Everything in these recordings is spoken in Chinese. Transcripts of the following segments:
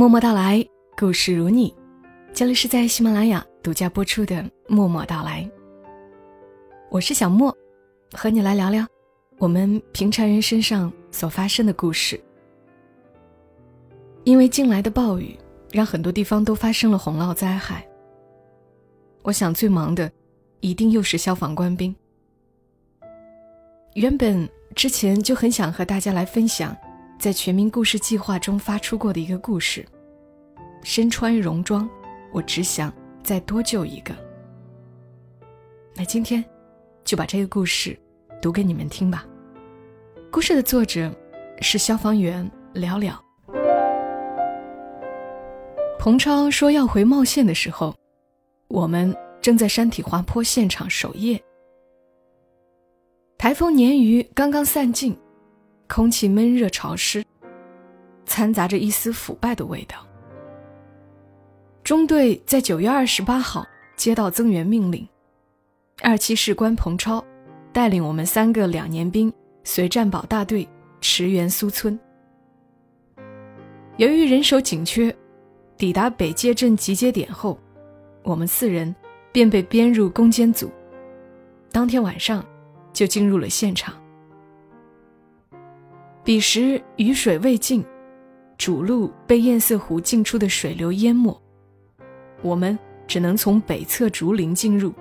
默默到来，故事如你。这里是在喜马拉雅独家播出的《默默到来》，我是小莫，和你来聊聊我们平常人身上所发生的故事。因为近来的暴雨，让很多地方都发生了洪涝灾害。我想最忙的，一定又是消防官兵。原本之前就很想和大家来分享。在全民故事计划中发出过的一个故事，身穿戎装，我只想再多救一个。那今天就把这个故事读给你们听吧。故事的作者是消防员了了。彭超说要回茂县的时候，我们正在山体滑坡现场守夜。台风鲶鱼刚刚散尽。空气闷热潮湿，掺杂着一丝腐败的味道。中队在九月二十八号接到增援命令，二期士官彭超带领我们三个两年兵随战保大队驰援苏村。由于人手紧缺，抵达北界镇集结点后，我们四人便被编入攻坚组，当天晚上就进入了现场。彼时雨水未尽，主路被堰塞湖进出的水流淹没，我们只能从北侧竹林进入，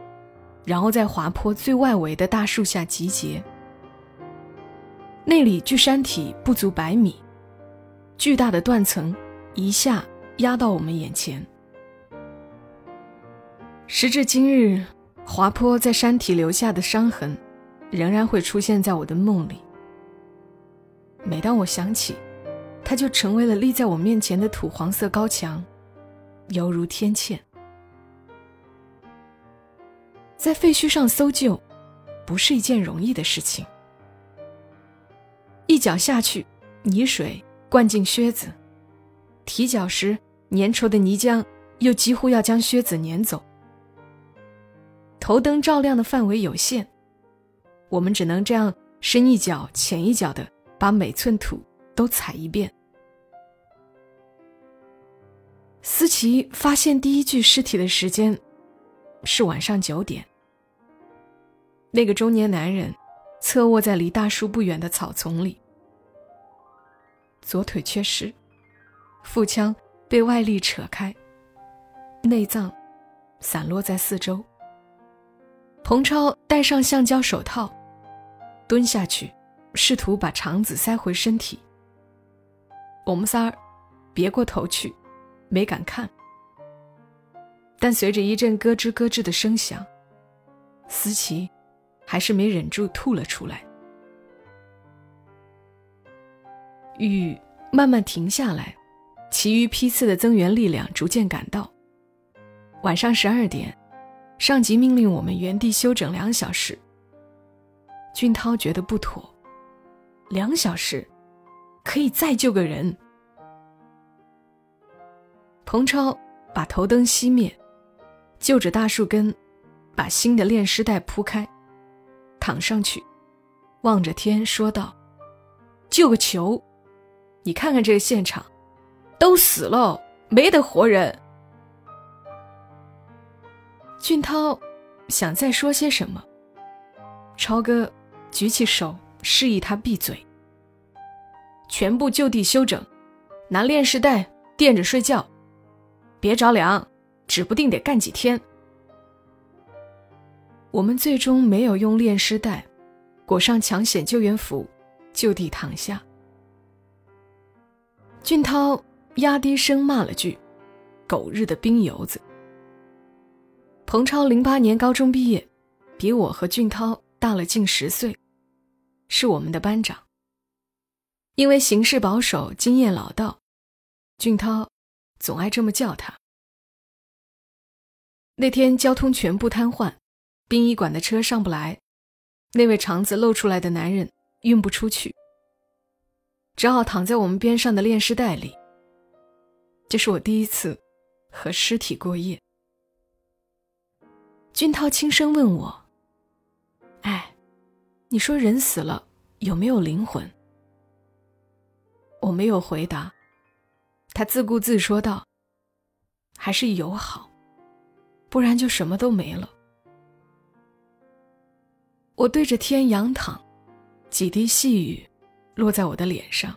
然后在滑坡最外围的大树下集结。那里距山体不足百米，巨大的断层一下压到我们眼前。时至今日，滑坡在山体留下的伤痕，仍然会出现在我的梦里。每当我想起，它就成为了立在我面前的土黄色高墙，犹如天堑。在废墟上搜救，不是一件容易的事情。一脚下去，泥水灌进靴子；提脚时，粘稠的泥浆又几乎要将靴子撵走。头灯照亮的范围有限，我们只能这样深一脚浅一脚的。把每寸土都踩一遍。思琪发现第一具尸体的时间是晚上九点。那个中年男人侧卧在离大树不远的草丛里，左腿缺失，腹腔被外力扯开，内脏散落在四周。彭超戴上橡胶手套，蹲下去。试图把肠子塞回身体。我们仨儿别过头去，没敢看。但随着一阵咯吱咯吱的声响，思琪还是没忍住吐了出来。雨慢慢停下来，其余批次的增援力量逐渐赶到。晚上十二点，上级命令我们原地休整两小时。俊涛觉得不妥。两小时，可以再救个人。彭超把头灯熄灭，就着大树根，把新的炼尸袋铺开，躺上去，望着天说道：“救个球！你看看这个现场，都死了，没得活人。”俊涛想再说些什么，超哥举起手。示意他闭嘴。全部就地休整，拿炼尸袋垫着睡觉，别着凉，指不定得干几天。我们最终没有用炼尸袋，裹上抢险救援服，就地躺下。俊涛压低声骂了句：“狗日的兵油子！”彭超零八年高中毕业，比我和俊涛大了近十岁。是我们的班长。因为行事保守、经验老道，俊涛总爱这么叫他。那天交通全部瘫痪，殡仪馆的车上不来，那位肠子露出来的男人运不出去，只好躺在我们边上的炼尸袋里。这是我第一次和尸体过夜。俊涛轻声问我：“哎。”你说人死了有没有灵魂？我没有回答，他自顾自说道：“还是友好，不然就什么都没了。”我对着天仰躺，几滴细雨落在我的脸上。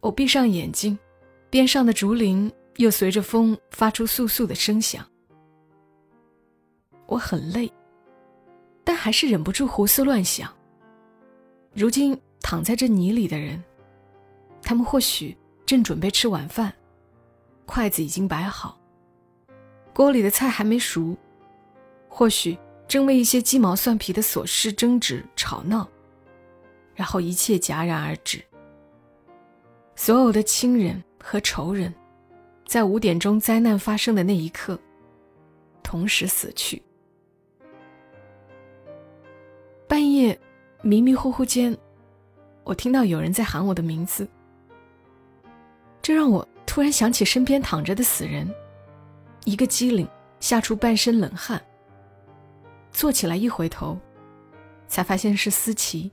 我闭上眼睛，边上的竹林又随着风发出簌簌的声响。我很累，但还是忍不住胡思乱想。如今躺在这泥里的人，他们或许正准备吃晚饭，筷子已经摆好，锅里的菜还没熟，或许正为一些鸡毛蒜皮的琐事争执吵闹，然后一切戛然而止。所有的亲人和仇人，在五点钟灾难发生的那一刻，同时死去。半夜，迷迷糊糊间，我听到有人在喊我的名字，这让我突然想起身边躺着的死人，一个机灵，吓出半身冷汗。坐起来一回头，才发现是思琪。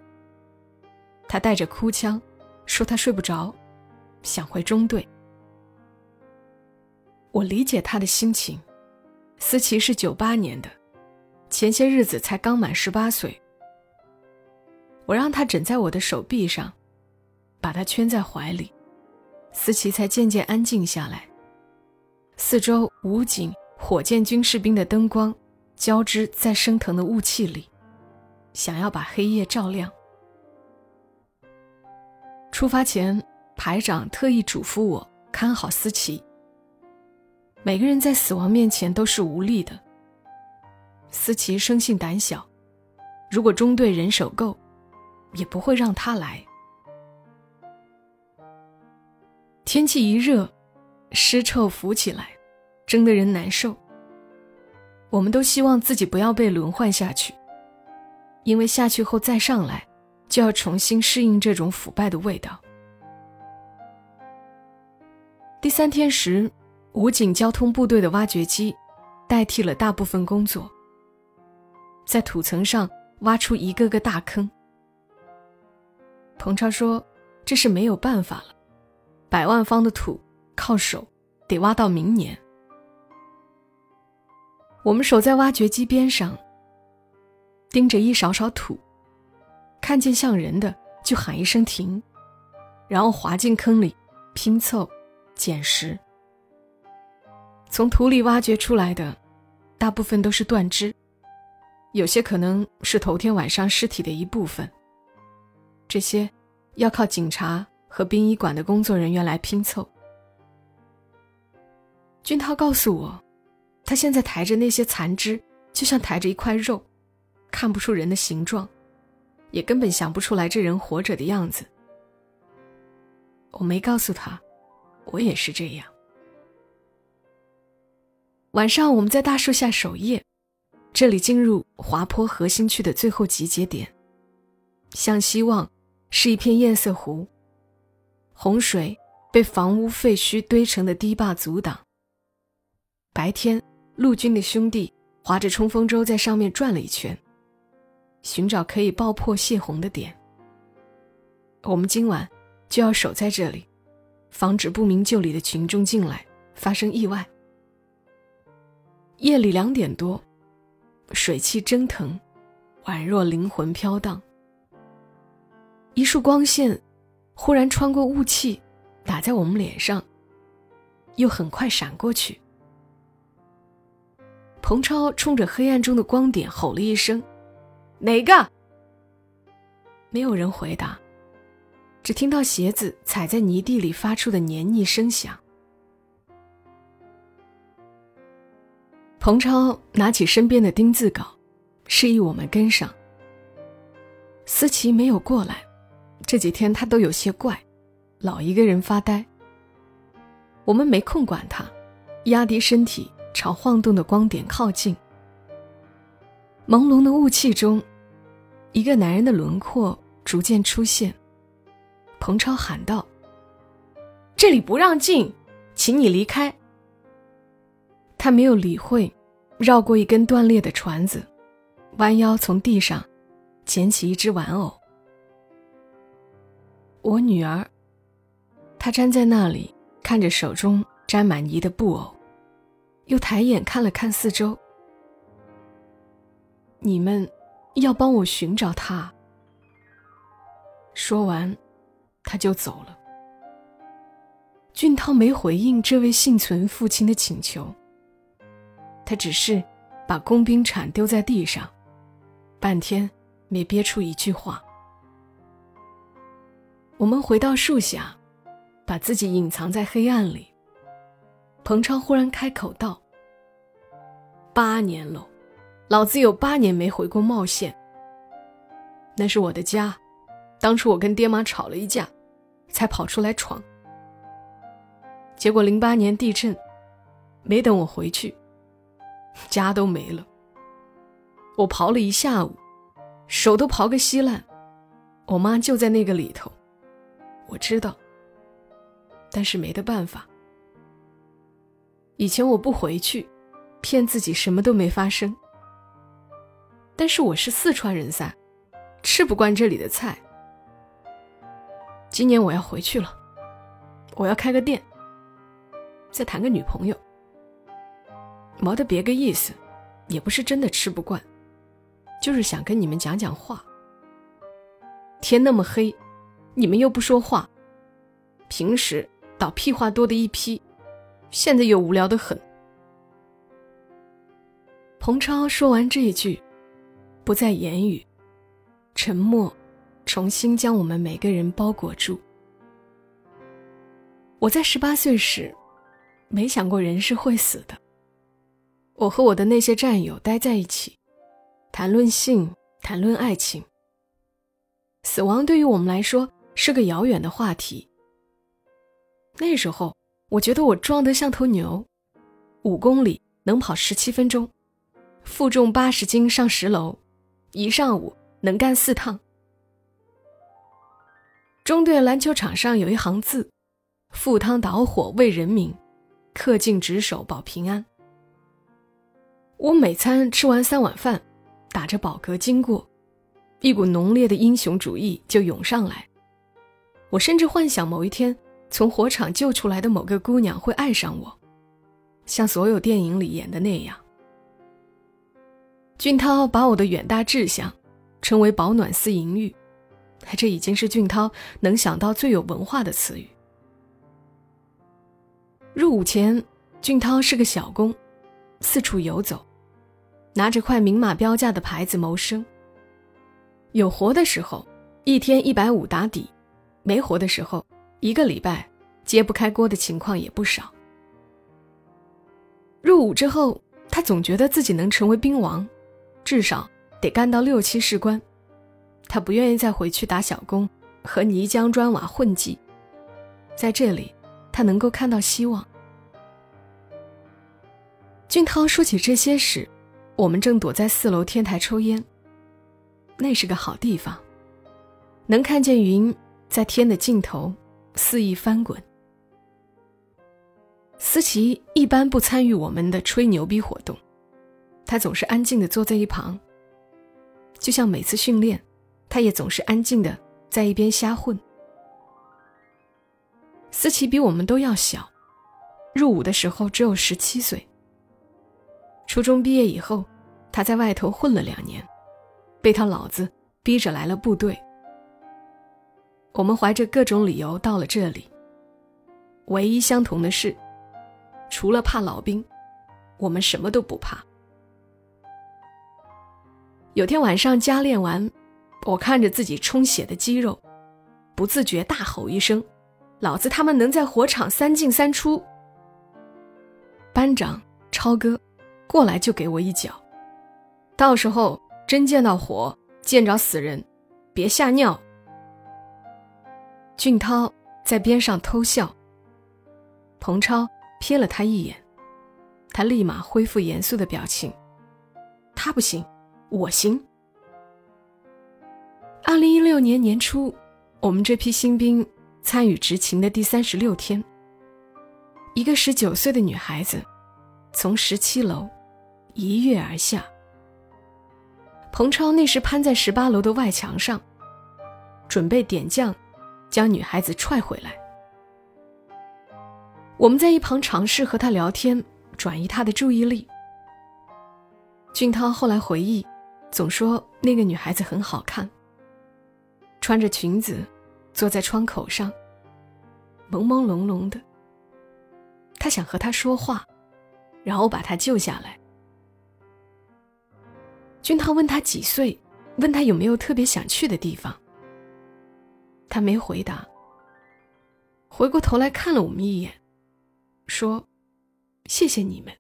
他带着哭腔，说他睡不着。想回中队，我理解他的心情。思琪是九八年的，前些日子才刚满十八岁。我让他枕在我的手臂上，把他圈在怀里，思琪才渐渐安静下来。四周武警、火箭军士兵的灯光交织在升腾的雾气里，想要把黑夜照亮。出发前。排长特意嘱咐我看好思琪。每个人在死亡面前都是无力的。思琪生性胆小，如果中队人手够，也不会让他来。天气一热，尸臭浮起来，蒸得人难受。我们都希望自己不要被轮换下去，因为下去后再上来，就要重新适应这种腐败的味道。第三天时，武警交通部队的挖掘机代替了大部分工作，在土层上挖出一个个大坑。彭超说：“这是没有办法了，百万方的土靠手得挖到明年。”我们守在挖掘机边上，盯着一勺勺土，看见像人的就喊一声停，然后滑进坑里拼凑。捡拾，从土里挖掘出来的，大部分都是断肢，有些可能是头天晚上尸体的一部分。这些要靠警察和殡仪馆的工作人员来拼凑。俊涛告诉我，他现在抬着那些残肢，就像抬着一块肉，看不出人的形状，也根本想不出来这人活着的样子。我没告诉他。我也是这样。晚上我们在大树下守夜，这里进入滑坡核心区的最后集结点。向西望，是一片艳色湖。洪水被房屋废墟堆成的堤坝阻挡。白天，陆军的兄弟划着冲锋舟在上面转了一圈，寻找可以爆破泄洪的点。我们今晚就要守在这里。防止不明就里的群众进来，发生意外。夜里两点多，水汽蒸腾，宛若灵魂飘荡。一束光线忽然穿过雾气，打在我们脸上，又很快闪过去。彭超冲着黑暗中的光点吼了一声：“哪个？”没有人回答。只听到鞋子踩在泥地里发出的黏腻声响。彭超拿起身边的丁字稿，示意我们跟上。思琪没有过来，这几天他都有些怪，老一个人发呆。我们没空管他，压低身体朝晃动的光点靠近。朦胧的雾气中，一个男人的轮廓逐渐出现。彭超喊道：“这里不让进，请你离开。”他没有理会，绕过一根断裂的船子，弯腰从地上捡起一只玩偶。我女儿，她站在那里看着手中沾满泥的布偶，又抬眼看了看四周。你们要帮我寻找他。说完，他就走了。俊涛没回应这位幸存父亲的请求，他只是把工兵铲丢在地上，半天没憋出一句话。我们回到树下，把自己隐藏在黑暗里。彭超忽然开口道：“八年了。”老子有八年没回过茂县，那是我的家。当初我跟爹妈吵了一架，才跑出来闯。结果零八年地震，没等我回去，家都没了。我刨了一下午，手都刨个稀烂。我妈就在那个里头，我知道，但是没得办法。以前我不回去，骗自己什么都没发生。但是我是四川人噻，吃不惯这里的菜。今年我要回去了，我要开个店，再谈个女朋友。没得别个意思，也不是真的吃不惯，就是想跟你们讲讲话。天那么黑，你们又不说话，平时倒屁话多的一批，现在又无聊的很。彭超说完这一句。不再言语，沉默，重新将我们每个人包裹住。我在十八岁时，没想过人是会死的。我和我的那些战友待在一起，谈论性，谈论爱情。死亡对于我们来说是个遥远的话题。那时候，我觉得我壮得像头牛，五公里能跑十七分钟，负重八十斤上十楼。一上午能干四趟。中队篮球场上有一行字：“赴汤蹈火为人民，恪尽职守保平安。”我每餐吃完三碗饭，打着饱嗝经过，一股浓烈的英雄主义就涌上来。我甚至幻想某一天从火场救出来的某个姑娘会爱上我，像所有电影里演的那样。俊涛把我的远大志向称为“保暖思淫欲”，这已经是俊涛能想到最有文化的词语。入伍前，俊涛是个小工，四处游走，拿着块明码标价的牌子谋生。有活的时候，一天一百五打底；没活的时候，一个礼拜揭不开锅的情况也不少。入伍之后，他总觉得自己能成为兵王。至少得干到六七士官，他不愿意再回去打小工和泥浆砖瓦混迹，在这里，他能够看到希望。俊涛说起这些时，我们正躲在四楼天台抽烟。那是个好地方，能看见云在天的尽头肆意翻滚。思琪一般不参与我们的吹牛逼活动。他总是安静的坐在一旁，就像每次训练，他也总是安静的在一边瞎混。思琪比我们都要小，入伍的时候只有十七岁。初中毕业以后，他在外头混了两年，被他老子逼着来了部队。我们怀着各种理由到了这里，唯一相同的是，除了怕老兵，我们什么都不怕。有天晚上加练完，我看着自己充血的肌肉，不自觉大吼一声：“老子他妈能在火场三进三出！”班长超哥过来就给我一脚，到时候真见到火，见着死人，别吓尿。俊涛在边上偷笑，彭超瞥了他一眼，他立马恢复严肃的表情，他不行。我行。二零一六年年初，我们这批新兵参与执勤的第三十六天，一个十九岁的女孩子从十七楼一跃而下。彭超那时攀在十八楼的外墙上，准备点将将女孩子踹回来。我们在一旁尝试和他聊天，转移他的注意力。俊涛后来回忆，总说那个女孩子很好看，穿着裙子，坐在窗口上，朦朦胧胧的。他想和她说话，然后把她救下来。俊涛问他几岁，问他有没有特别想去的地方。他没回答，回过头来看了我们一眼，说：“谢谢你们。”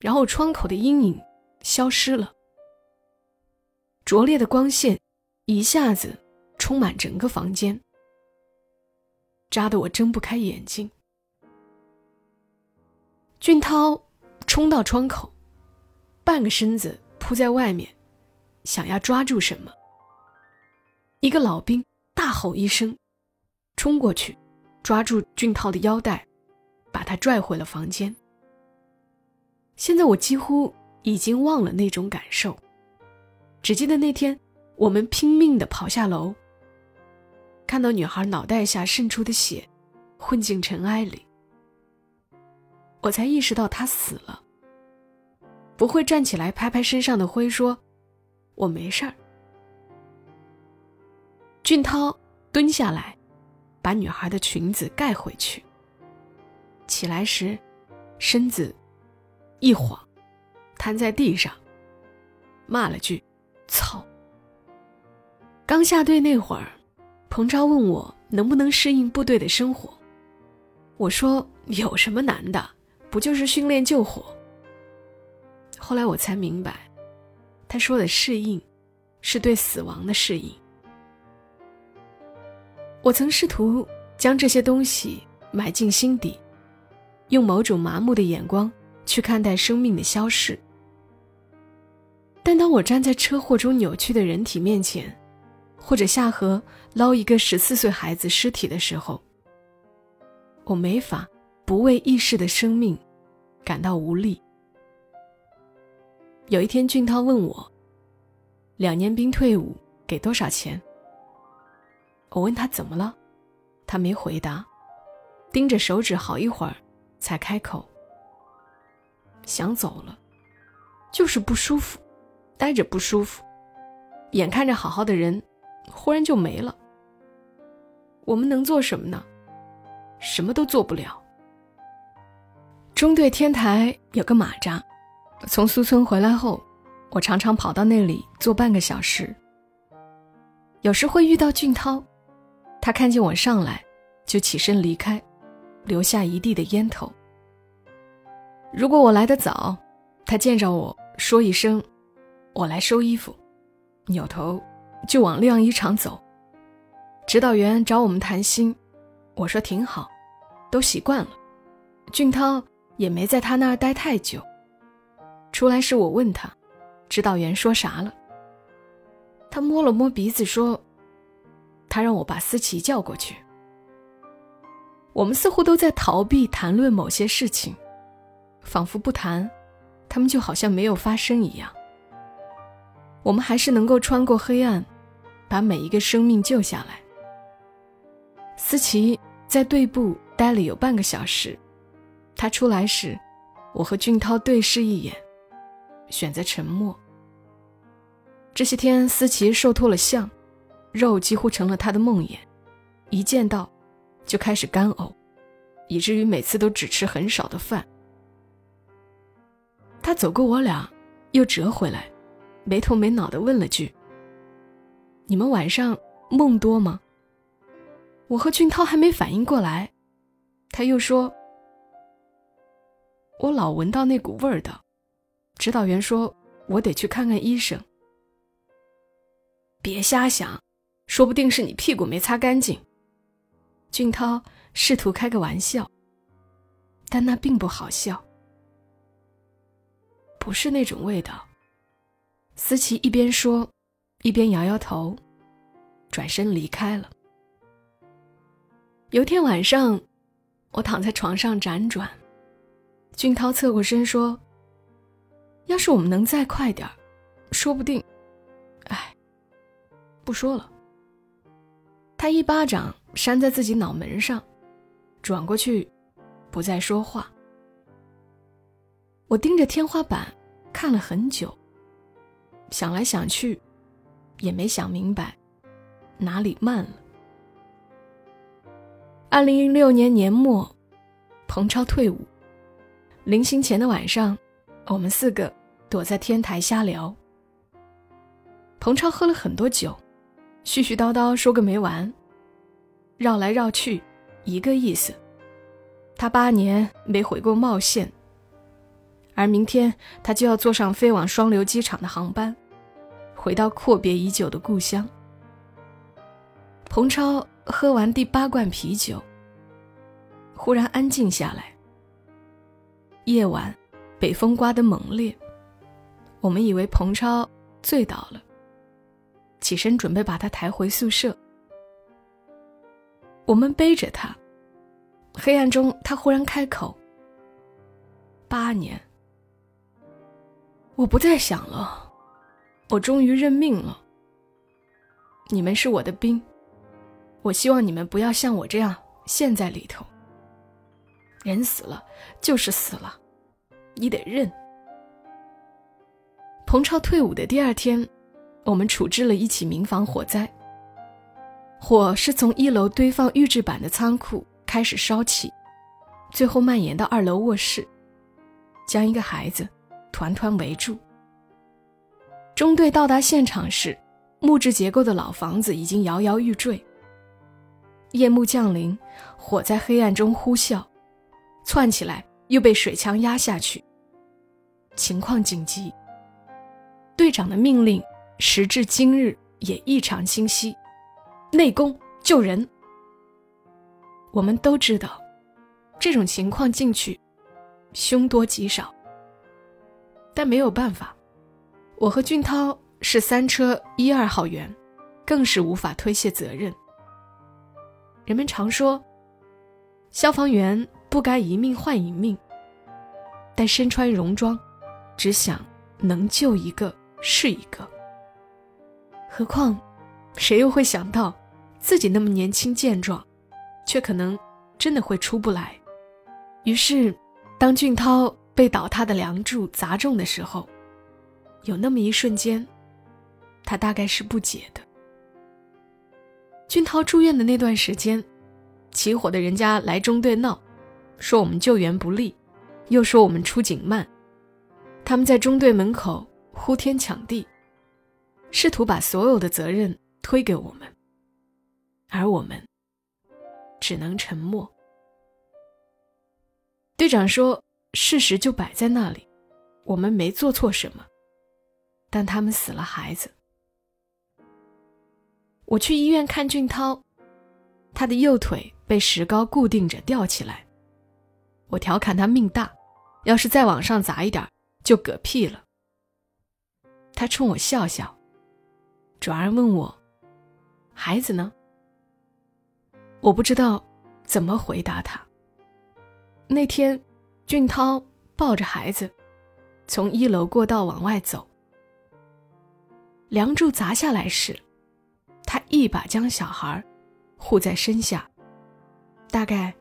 然后窗口的阴影消失了，拙劣的光线一下子充满整个房间，扎得我睁不开眼睛。俊涛冲到窗口。半个身子扑在外面，想要抓住什么。一个老兵大吼一声，冲过去，抓住俊涛的腰带，把他拽回了房间。现在我几乎已经忘了那种感受，只记得那天我们拼命的跑下楼，看到女孩脑袋下渗出的血，混进尘埃里，我才意识到她死了。不会站起来拍拍身上的灰说：“我没事儿。”俊涛蹲下来，把女孩的裙子盖回去。起来时，身子一晃，瘫在地上，骂了句：“操！”刚下队那会儿，彭超问我能不能适应部队的生活，我说：“有什么难的？不就是训练救火？”后来我才明白，他说的适应，是对死亡的适应。我曾试图将这些东西埋进心底，用某种麻木的眼光去看待生命的消逝。但当我站在车祸中扭曲的人体面前，或者下河捞一个十四岁孩子尸体的时候，我没法不为易逝的生命感到无力。有一天，俊涛问我：“两年兵退伍给多少钱？”我问他怎么了，他没回答，盯着手指好一会儿，才开口：“想走了，就是不舒服，待着不舒服，眼看着好好的人，忽然就没了。我们能做什么呢？什么都做不了。”中队天台有个马扎。从苏村回来后，我常常跑到那里坐半个小时。有时会遇到俊涛，他看见我上来，就起身离开，留下一地的烟头。如果我来得早，他见着我说一声“我来收衣服”，扭头就往晾衣场走。指导员找我们谈心，我说挺好，都习惯了。俊涛也没在他那儿待太久。出来时，我问他，指导员说啥了？他摸了摸鼻子说：“他让我把思琪叫过去。”我们似乎都在逃避谈论某些事情，仿佛不谈，他们就好像没有发生一样。我们还是能够穿过黑暗，把每一个生命救下来。思琪在队部待了有半个小时，他出来时，我和俊涛对视一眼。选择沉默。这些天，思琪瘦脱了相，肉几乎成了他的梦魇，一见到，就开始干呕，以至于每次都只吃很少的饭。他走过我俩，又折回来，没头没脑的问了句：“你们晚上梦多吗？”我和俊涛还没反应过来，他又说：“我老闻到那股味儿的。”指导员说：“我得去看看医生。”别瞎想，说不定是你屁股没擦干净。俊涛试图开个玩笑，但那并不好笑。不是那种味道。思琪一边说，一边摇摇头，转身离开了。有天晚上，我躺在床上辗转，俊涛侧过身说。要是我们能再快点儿，说不定，哎，不说了。他一巴掌扇在自己脑门上，转过去，不再说话。我盯着天花板看了很久，想来想去，也没想明白哪里慢了。二零零六年年末，彭超退伍，临行前的晚上，我们四个躲在天台瞎聊。彭超喝了很多酒，絮絮叨叨说个没完，绕来绕去，一个意思。他八年没回过茂县，而明天他就要坐上飞往双流机场的航班，回到阔别已久的故乡。彭超喝完第八罐啤酒，忽然安静下来。夜晚，北风刮得猛烈，我们以为彭超醉倒了。起身准备把他抬回宿舍，我们背着他。黑暗中，他忽然开口：“八年，我不再想了，我终于认命了。你们是我的兵，我希望你们不要像我这样陷在里头。人死了就是死了，你得认。”彭超退伍的第二天。我们处置了一起民房火灾。火是从一楼堆放预制板的仓库开始烧起，最后蔓延到二楼卧室，将一个孩子团团围住。中队到达现场时，木质结构的老房子已经摇摇欲坠。夜幕降临，火在黑暗中呼啸，窜起来又被水枪压下去。情况紧急，队长的命令。时至今日也异常清晰，内功救人。我们都知道，这种情况进去，凶多吉少。但没有办法，我和俊涛是三车一二号员，更是无法推卸责任。人们常说，消防员不该一命换一命，但身穿戎装，只想能救一个是一个。何况，谁又会想到，自己那么年轻健壮，却可能真的会出不来。于是，当俊涛被倒塌的梁柱砸中的时候，有那么一瞬间，他大概是不解的。俊涛住院的那段时间，起火的人家来中队闹，说我们救援不力，又说我们出警慢，他们在中队门口呼天抢地。试图把所有的责任推给我们，而我们只能沉默。队长说：“事实就摆在那里，我们没做错什么，但他们死了孩子。”我去医院看俊涛，他的右腿被石膏固定着吊起来。我调侃他命大，要是再往上砸一点，就嗝屁了。他冲我笑笑。转而问我：“孩子呢？”我不知道怎么回答他。那天，俊涛抱着孩子从一楼过道往外走，梁柱砸下来时，他一把将小孩护在身下，大概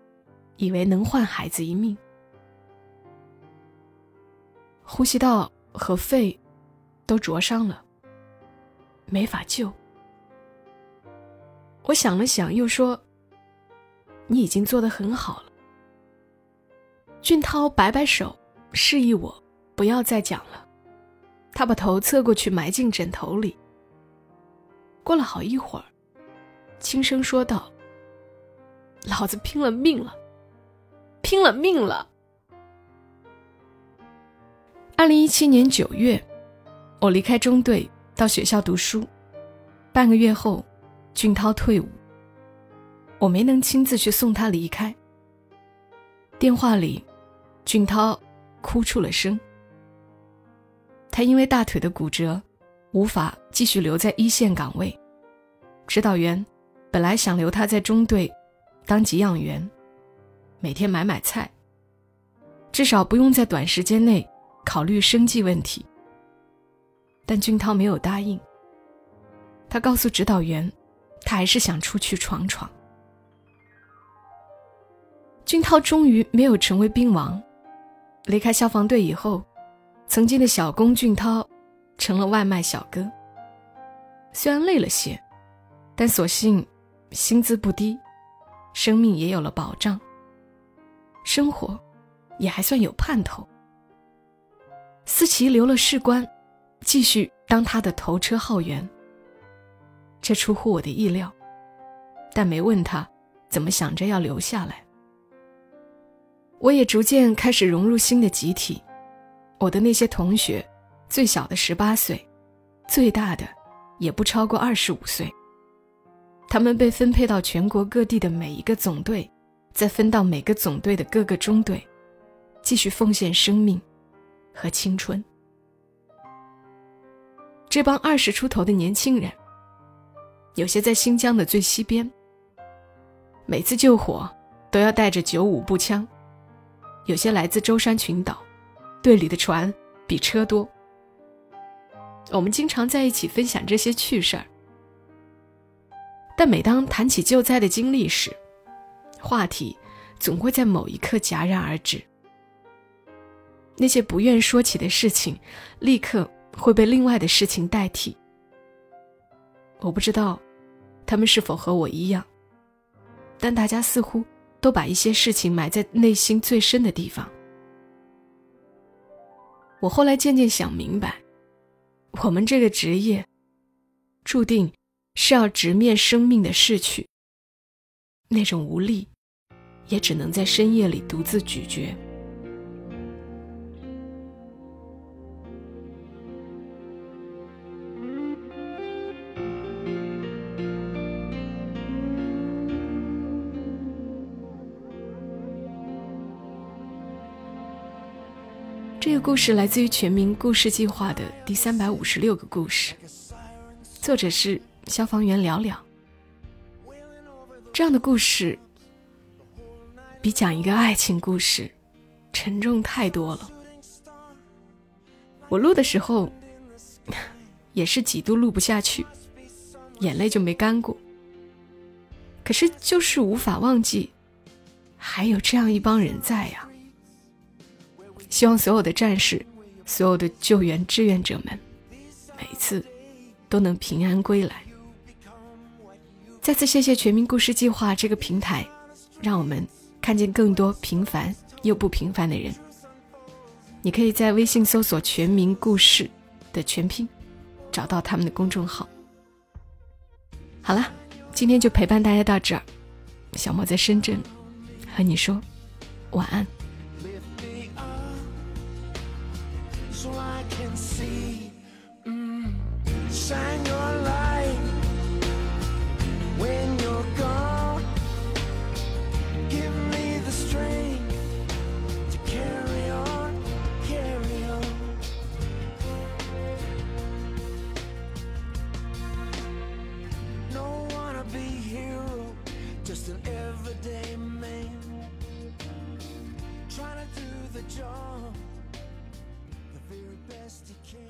以为能换孩子一命。呼吸道和肺都灼伤了。没法救。我想了想，又说：“你已经做得很好了。”俊涛摆摆手，示意我不要再讲了。他把头侧过去，埋进枕头里。过了好一会儿，轻声说道：“老子拼了命了，拼了命了。”二零一七年九月，我离开中队。到学校读书，半个月后，俊涛退伍。我没能亲自去送他离开。电话里，俊涛哭出了声。他因为大腿的骨折，无法继续留在一线岗位。指导员本来想留他在中队当给养员，每天买买菜，至少不用在短时间内考虑生计问题。但俊涛没有答应。他告诉指导员，他还是想出去闯闯。俊涛终于没有成为兵王，离开消防队以后，曾经的小工俊涛成了外卖小哥。虽然累了些，但所幸薪资不低，生命也有了保障，生活也还算有盼头。思琪留了士官，继续当他的头车号员。这出乎我的意料，但没问他怎么想着要留下来。我也逐渐开始融入新的集体，我的那些同学，最小的十八岁，最大的也不超过二十五岁。他们被分配到全国各地的每一个总队，再分到每个总队的各个中队，继续奉献生命和青春。这帮二十出头的年轻人，有些在新疆的最西边，每次救火都要带着九五步枪。有些来自舟山群岛，队里的船比车多。我们经常在一起分享这些趣事儿，但每当谈起救灾的经历时，话题总会在某一刻戛然而止。那些不愿说起的事情，立刻会被另外的事情代替。我不知道他们是否和我一样，但大家似乎。都把一些事情埋在内心最深的地方。我后来渐渐想明白，我们这个职业，注定是要直面生命的逝去。那种无力，也只能在深夜里独自咀嚼。这个故事来自于全民故事计划的第三百五十六个故事，作者是消防员了了。这样的故事比讲一个爱情故事沉重太多了。我录的时候也是几度录不下去，眼泪就没干过。可是就是无法忘记，还有这样一帮人在呀。希望所有的战士，所有的救援志愿者们，每次都能平安归来。再次谢谢全民故事计划这个平台，让我们看见更多平凡又不平凡的人。你可以在微信搜索“全民故事”的全拼，找到他们的公众号。好了，今天就陪伴大家到这儿。小莫在深圳，和你说晚安。